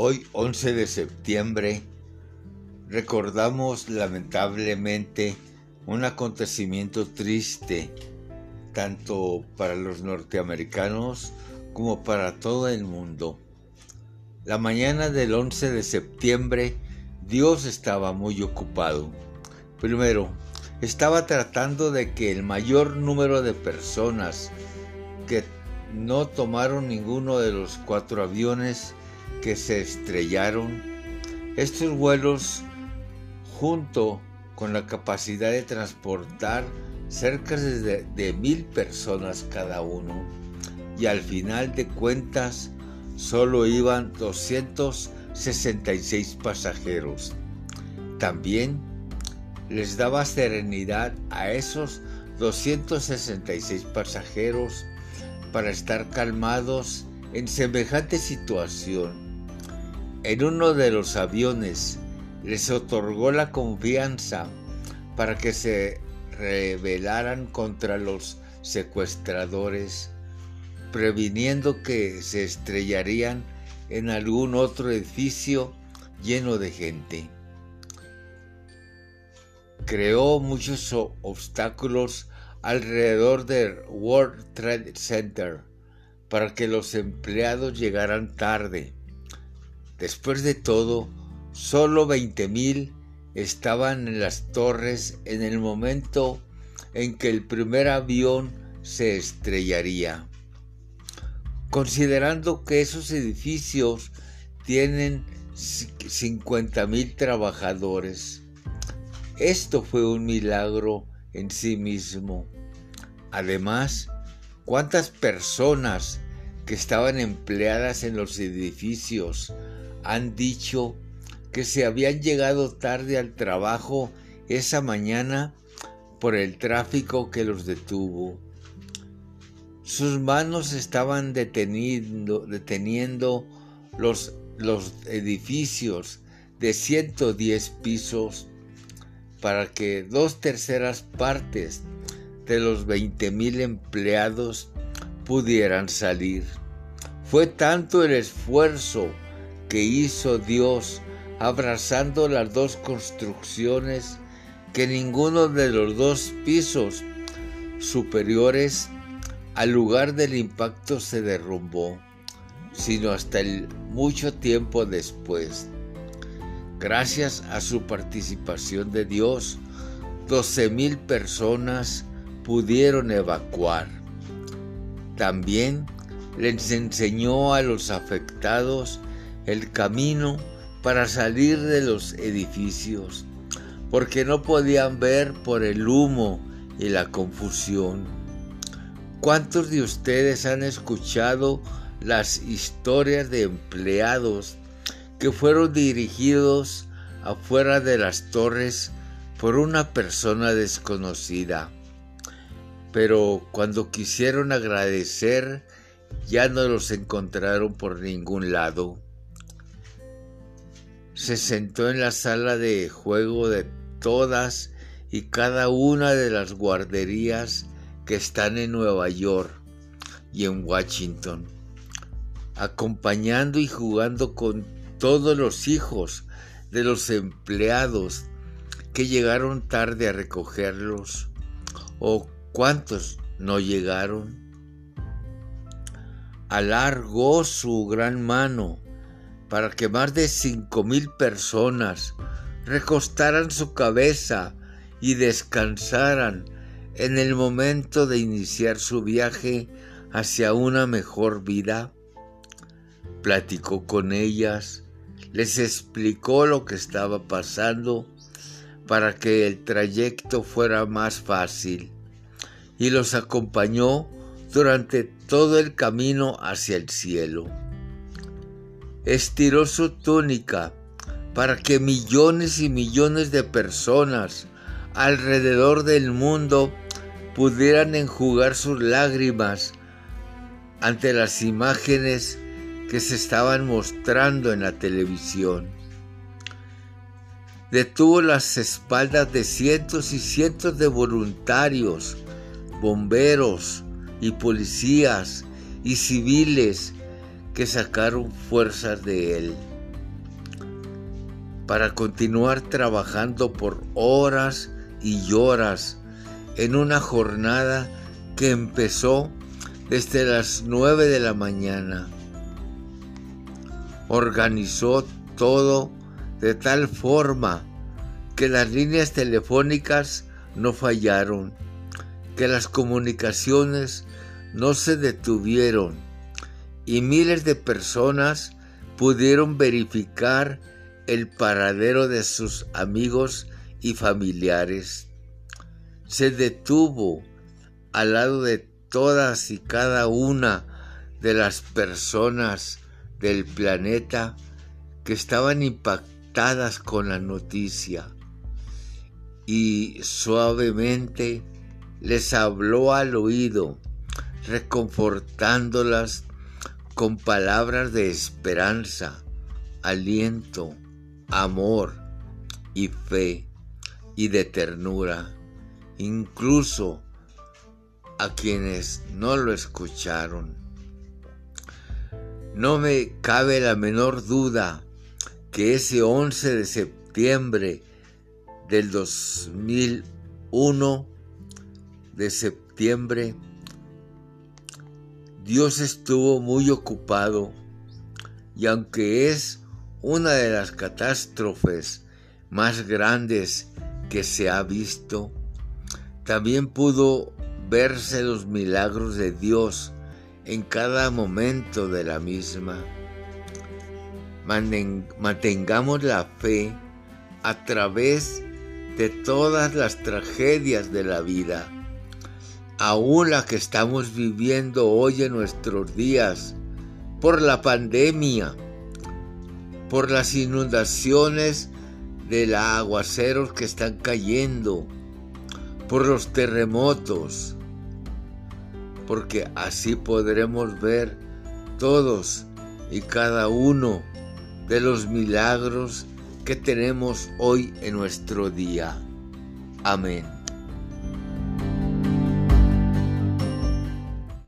Hoy, 11 de septiembre, recordamos lamentablemente un acontecimiento triste, tanto para los norteamericanos como para todo el mundo. La mañana del 11 de septiembre, Dios estaba muy ocupado. Primero, estaba tratando de que el mayor número de personas que no tomaron ninguno de los cuatro aviones que se estrellaron, estos vuelos junto con la capacidad de transportar cerca de, de mil personas cada uno y al final de cuentas solo iban 266 pasajeros. También les daba serenidad a esos 266 pasajeros para estar calmados en semejante situación. En uno de los aviones les otorgó la confianza para que se rebelaran contra los secuestradores, previniendo que se estrellarían en algún otro edificio lleno de gente. Creó muchos obstáculos alrededor del World Trade Center para que los empleados llegaran tarde. Después de todo, solo 20.000 estaban en las torres en el momento en que el primer avión se estrellaría. Considerando que esos edificios tienen 50.000 trabajadores, esto fue un milagro en sí mismo. Además, ¿cuántas personas que estaban empleadas en los edificios han dicho que se habían llegado tarde al trabajo esa mañana por el tráfico que los detuvo? Sus manos estaban deteniendo, deteniendo los, los edificios de 110 pisos para que dos terceras partes de los 20.000 empleados pudieran salir. Fue tanto el esfuerzo que hizo Dios abrazando las dos construcciones que ninguno de los dos pisos superiores al lugar del impacto se derrumbó, sino hasta el mucho tiempo después. Gracias a su participación de Dios, 12.000 personas pudieron evacuar. También les enseñó a los afectados el camino para salir de los edificios, porque no podían ver por el humo y la confusión. ¿Cuántos de ustedes han escuchado las historias de empleados que fueron dirigidos afuera de las torres por una persona desconocida. Pero cuando quisieron agradecer, ya no los encontraron por ningún lado. Se sentó en la sala de juego de todas y cada una de las guarderías que están en Nueva York y en Washington, acompañando y jugando con todos los hijos de los empleados que llegaron tarde a recogerlos o cuántos no llegaron. Alargó su gran mano para que más de cinco mil personas recostaran su cabeza y descansaran en el momento de iniciar su viaje hacia una mejor vida. Platicó con ellas, les explicó lo que estaba pasando para que el trayecto fuera más fácil y los acompañó durante todo el camino hacia el cielo. Estiró su túnica para que millones y millones de personas alrededor del mundo pudieran enjugar sus lágrimas ante las imágenes que se estaban mostrando en la televisión. Detuvo las espaldas de cientos y cientos de voluntarios, bomberos y policías y civiles que sacaron fuerzas de él. para continuar trabajando por horas y horas en una jornada que empezó desde las 9 de la mañana. Organizó todo de tal forma que las líneas telefónicas no fallaron, que las comunicaciones no se detuvieron y miles de personas pudieron verificar el paradero de sus amigos y familiares. Se detuvo al lado de todas y cada una de las personas del planeta que estaban impactadas con la noticia y suavemente les habló al oído, reconfortándolas con palabras de esperanza, aliento, amor y fe y de ternura, incluso a quienes no lo escucharon. No me cabe la menor duda que ese 11 de septiembre del 2001, de septiembre, Dios estuvo muy ocupado y aunque es una de las catástrofes más grandes que se ha visto, también pudo verse los milagros de Dios en cada momento de la misma. Mantengamos la fe a través de todas las tragedias de la vida, aún la que estamos viviendo hoy en nuestros días, por la pandemia, por las inundaciones de los aguaceros que están cayendo, por los terremotos, porque así podremos ver todos y cada uno de los milagros que tenemos hoy en nuestro día. Amén.